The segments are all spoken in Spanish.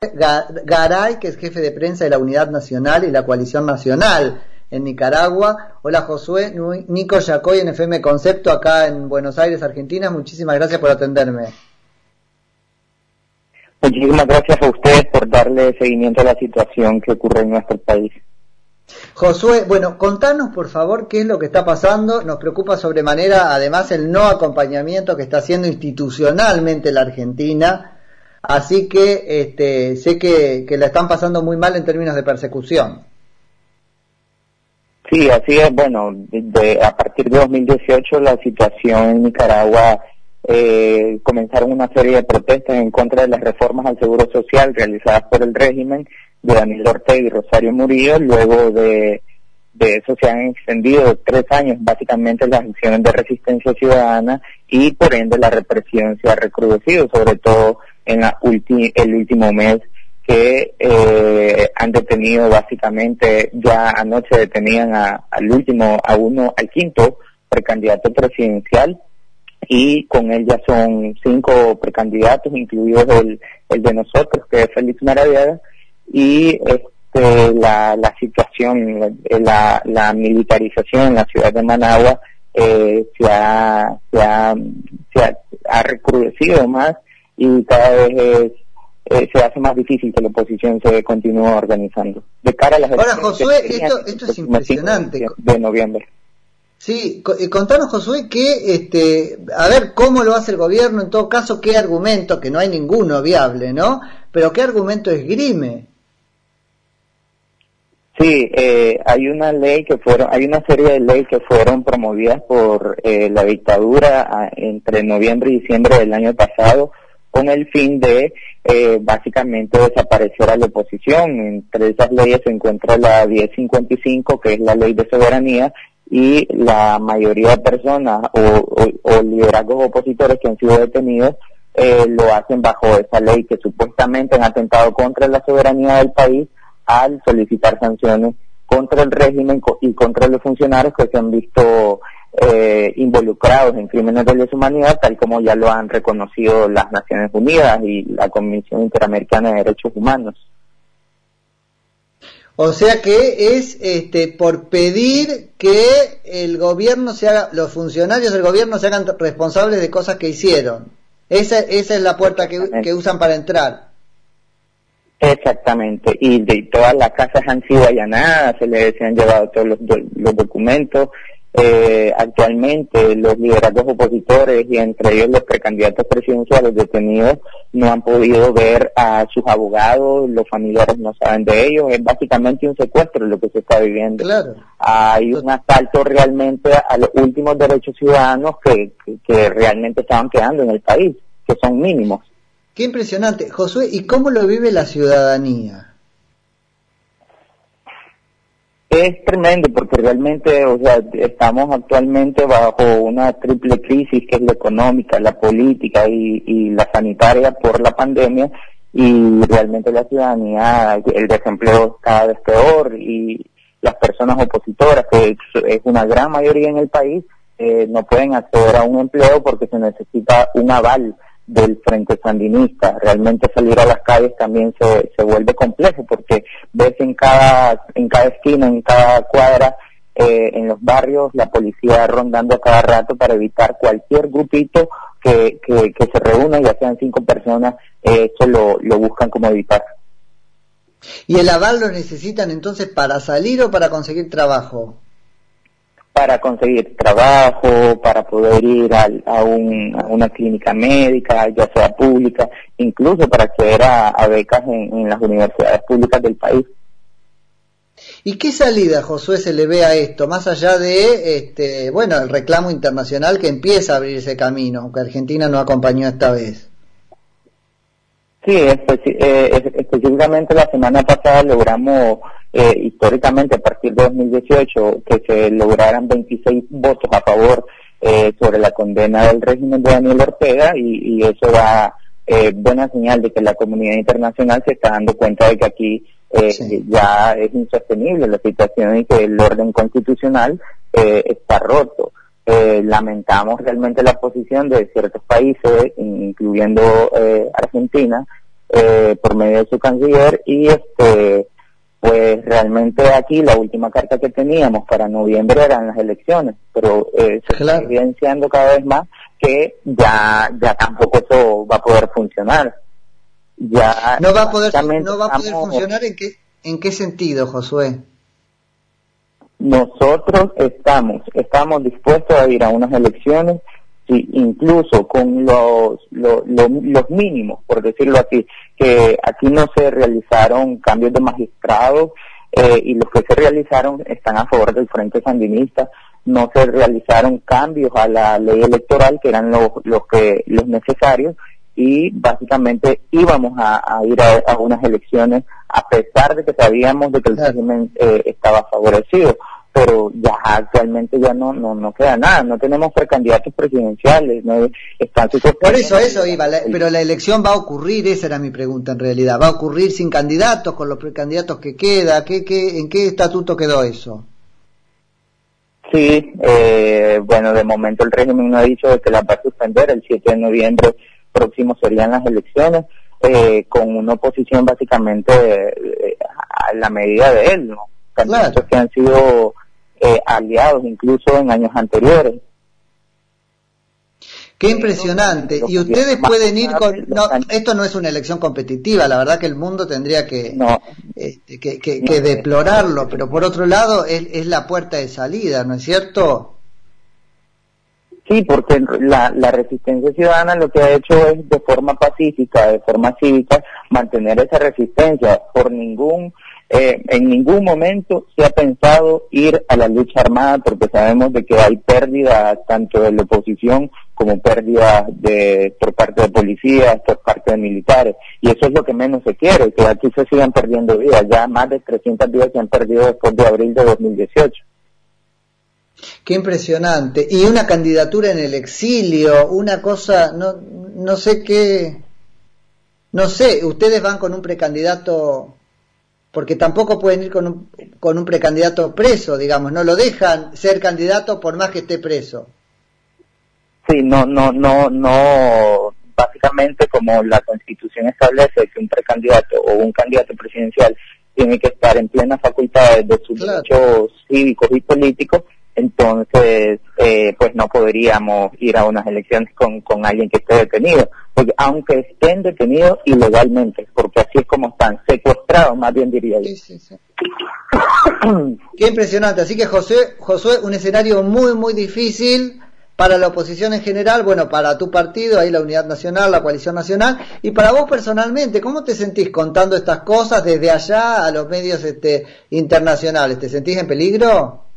Garay, que es jefe de prensa de la Unidad Nacional y la Coalición Nacional en Nicaragua. Hola Josué, Nico Yacoy en FM Concepto acá en Buenos Aires, Argentina. Muchísimas gracias por atenderme. Muchísimas gracias a ustedes por darle seguimiento a la situación que ocurre en nuestro país. Josué, bueno, contanos por favor qué es lo que está pasando. Nos preocupa sobremanera, además, el no acompañamiento que está haciendo institucionalmente la Argentina. Así que este, sé que, la están pasando muy mal en términos de persecución. Sí, así es. Bueno, a partir de 2018 la situación en Nicaragua eh, comenzaron una serie de protestas en contra de las reformas al seguro social realizadas por el régimen de Daniel Ortega y Rosario Murillo. Luego de, eso se han extendido tres años básicamente las acciones de resistencia ciudadana y por ende la represión se ha recrudecido, sobre todo en la el último mes que eh, han detenido básicamente, ya anoche detenían al último, a uno, al quinto precandidato presidencial y con él ya son cinco precandidatos, incluidos el, el de nosotros, que es Félix Maradiaga, y este, la, la situación, la, la militarización en la ciudad de Managua eh, se, ha, se, ha, se ha, recrudecido más y cada vez eh, se hace más difícil que la oposición se continúe organizando. De cara a las Ahora, Josué, esto, esto es impresionante. De noviembre. Sí, eh, contanos Josué que, este, a ver cómo lo hace el gobierno, en todo caso, qué argumento, que no hay ninguno viable, ¿no? Pero qué argumento esgrime. Sí, eh, hay una ley que fueron, hay una serie de leyes que fueron promovidas por eh, la dictadura ah, entre noviembre y diciembre del año pasado con el fin de eh, básicamente desaparecer a la oposición. Entre esas leyes se encuentra la 1055, que es la ley de soberanía, y la mayoría de personas o, liderazgos opositores que han sido detenidos eh, lo hacen bajo esa ley que supuestamente han atentado contra la soberanía del país al solicitar sanciones contra el régimen y contra los funcionarios que se han visto eh, involucrados en crímenes de lesa humanidad, tal como ya lo han reconocido las Naciones Unidas y la Comisión Interamericana de Derechos Humanos. O sea que es este, por pedir que el gobierno se haga, los funcionarios del gobierno se hagan responsables de cosas que hicieron. Esa, esa es la puerta que, que usan para entrar. Exactamente, y de todas las casas han sido allanadas, se les han llevado todos los, los documentos. Eh, actualmente los liderazgos opositores y entre ellos los precandidatos presidenciales detenidos no han podido ver a sus abogados, los familiares no saben de ellos, es básicamente un secuestro lo que se está viviendo. Claro. Hay un asalto realmente a los últimos derechos ciudadanos que, que realmente estaban quedando en el país, que son mínimos. Qué impresionante. Josué, ¿y cómo lo vive la ciudadanía? Es tremendo porque realmente, o sea, estamos actualmente bajo una triple crisis que es la económica, la política y, la sanitaria por la pandemia y realmente la ciudadanía, el desempleo cada vez peor y las personas opositoras, que es una gran mayoría en el país, eh, no pueden acceder a un empleo porque se necesita un aval del Frente Sandinista. Realmente salir a las calles también se, se vuelve complejo porque ves en cada, en cada esquina, en cada cuadra, eh, en los barrios, la policía rondando a cada rato para evitar cualquier grupito que, que, que se reúna, ya sean cinco personas, eh, eso lo, lo buscan como evitar. ¿Y el aval lo necesitan entonces para salir o para conseguir trabajo? Para conseguir trabajo, para poder ir a, a, una clínica médica, ya sea pública, incluso para acceder a, becas en, las universidades públicas del país. ¿Y qué salida, Josué, se le ve a esto, más allá de, este, bueno, el reclamo internacional que empieza a abrir ese camino, aunque Argentina no acompañó esta vez? Sí, eh, específicamente la semana pasada logramos eh, históricamente a partir de 2018 que se lograran 26 votos a favor eh, sobre la condena del régimen de Daniel Ortega y, eso da eh, buena señal de que la comunidad internacional se está dando cuenta de que aquí ya es insostenible la situación y que el orden constitucional está roto. Lamentamos realmente la posición de ciertos países, incluyendo Argentina, eh, por medio de su canciller y este pues realmente aquí la última carta que teníamos para noviembre eran las elecciones, pero eh, se está evidenciando cada vez más que ya ya tampoco eso va a poder funcionar. Ya no va a poder no va a poder funcionar en qué en qué sentido, Josué? Nosotros estamos estamos dispuestos a ir a unas elecciones incluso con los, los, los, mínimos, por decirlo así, que aquí no se realizaron cambios de magistrados eh, y los que se realizaron están a favor del Frente Sandinista, no se realizaron cambios a la ley electoral que eran los, los que los necesarios y básicamente íbamos a, ir a, unas elecciones a pesar de que sabíamos de que el régimen eh, estaba favorecido pero ya actualmente ya no no no queda nada, no tenemos precandidatos presidenciales, no están Por eso eso iba, pero la elección va a ocurrir, esa era mi pregunta en realidad, va a ocurrir sin candidatos, con los precandidatos que queda, ¿qué, qué, en qué estatuto quedó eso? Sí, eh, bueno, de momento el régimen no ha dicho de que la va a suspender, el 7 de noviembre próximo serían las elecciones, eh, con una oposición básicamente eh, a la medida de él, ¿no? Candidatos que han sido eh, aliados incluso en años anteriores. Qué impresionante. Y ustedes pueden ir con... No, esto no es una elección competitiva, la verdad que el mundo tendría que, este, que, deplorarlo, pero por otro lado es, es, la puerta de salida, ¿no es cierto? Sí, porque la, resistencia ciudadana lo que ha hecho es de forma pacífica, de forma cívica, mantener esa resistencia. Por ningún eh, en ningún momento se ha pensado ir a la lucha armada porque sabemos de que hay pérdidas tanto de la oposición como pérdidas de, por parte de policías, por parte de militares. Y eso es lo que menos se quiere, que aquí se sigan perdiendo vidas. Ya más de 300 vidas se han perdido después de abril de 2018. Qué impresionante. Y una candidatura en el exilio, una cosa, no, no sé qué, no sé, ustedes van con un precandidato porque tampoco pueden ir con un, con un precandidato preso, digamos, no lo dejan ser candidato por más que esté preso. Sí, no, no, no, no, básicamente como la constitución establece que un precandidato o un candidato presidencial tiene que estar en plena facultad de sus derechos cívicos y políticos, entonces eh, pues no podríamos ir a unas elecciones con, con alguien que esté detenido, porque aunque estén detenidos ilegalmente, porque así es como están, secuestrados más bien diría yo. Qué impresionante, así que José, Josué, un escenario muy muy difícil para la oposición en general, bueno, para tu partido, ahí la Unidad Nacional, la Coalición Nacional, y para vos personalmente, ¿cómo te sentís contando estas cosas desde allá a los medios este, internacionales? ¿Te sentís en peligro?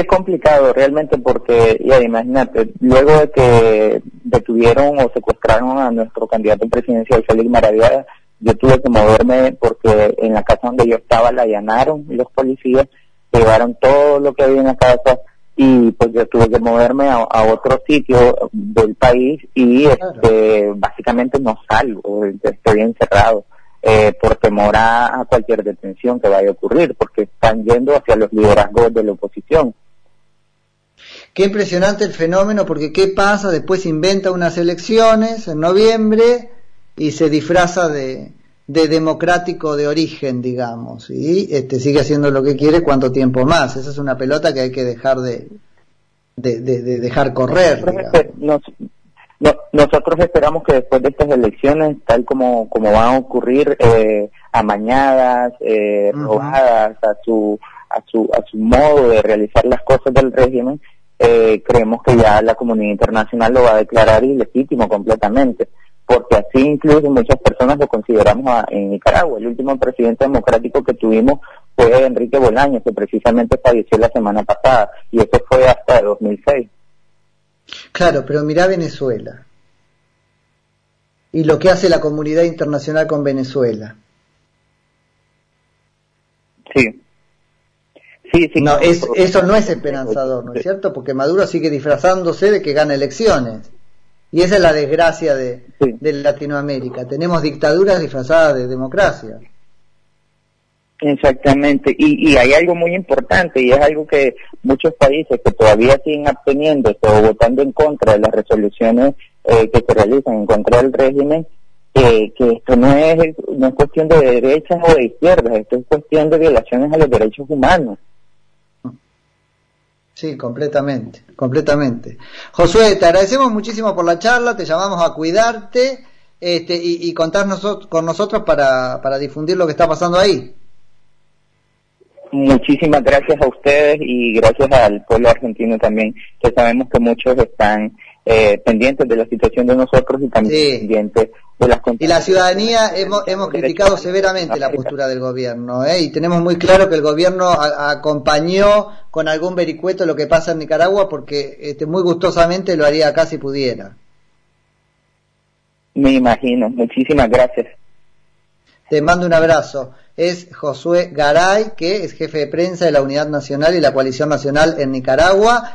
Es complicado realmente porque, ya imagínate, luego de que detuvieron o secuestraron a nuestro candidato presidencial, Félix Maravilla, yo tuve que moverme porque en la casa donde yo estaba la allanaron los policías, llevaron todo lo que había en la casa y pues yo tuve que moverme a, otro sitio del país y este, básicamente no salgo, estoy encerrado. Eh, por temor a, cualquier detención que vaya a ocurrir, porque están yendo hacia los liderazgos de la oposición. Qué impresionante el fenómeno, porque ¿qué pasa? Después inventa unas elecciones en noviembre y se disfraza de, democrático de origen, digamos, y este, sigue haciendo lo que quiere cuánto tiempo más. Esa es una pelota que hay que dejar de, de, dejar correr. nosotros esperamos que después de estas elecciones, tal como, como van a ocurrir, eh, amañadas, eh, robadas a su, a, su, a su modo de realizar las cosas del régimen, eh, creemos que ya la comunidad internacional lo va a declarar ilegítimo completamente, porque así incluso muchas personas lo consideramos en Nicaragua. El último presidente democrático que tuvimos fue Enrique Bolaños, que precisamente falleció la semana pasada, y eso fue hasta 2006. Claro, pero mira Venezuela. Y lo que hace la comunidad internacional con Venezuela. Sí. No, es, eso no es esperanzador, ¿no es cierto? Porque Maduro sigue disfrazándose de que gana elecciones. Y esa es la desgracia de, Latinoamérica. Tenemos dictaduras disfrazadas de democracia. Exactamente, y, hay algo muy importante y es algo que muchos países que todavía siguen absteniendo o votando en contra de las resoluciones eh, que se realizan en contra del régimen que esto no es, no es cuestión de derechas o de izquierdas, esto es cuestión de violaciones a los derechos humanos. Sí, completamente, completamente. Josué, te agradecemos muchísimo por la charla, te llamamos a cuidarte este, y, y contar con nosotros para, para difundir lo que está pasando ahí. Muchísimas gracias a ustedes y gracias al pueblo argentino también, que sabemos que muchos están eh, pendientes de la situación de nosotros y también pendientes de las Y la ciudadanía hemos, hemos criticado severamente la postura del gobierno ¿eh? y tenemos muy claro que el gobierno acompañó con algún vericueto lo que pasa en Nicaragua porque este, muy gustosamente lo haría acá si pudiera. Me imagino, muchísimas gracias. Te mando un abrazo. Es Josué Garay, que es jefe de prensa de la Unidad Nacional y la Coalición Nacional en Nicaragua.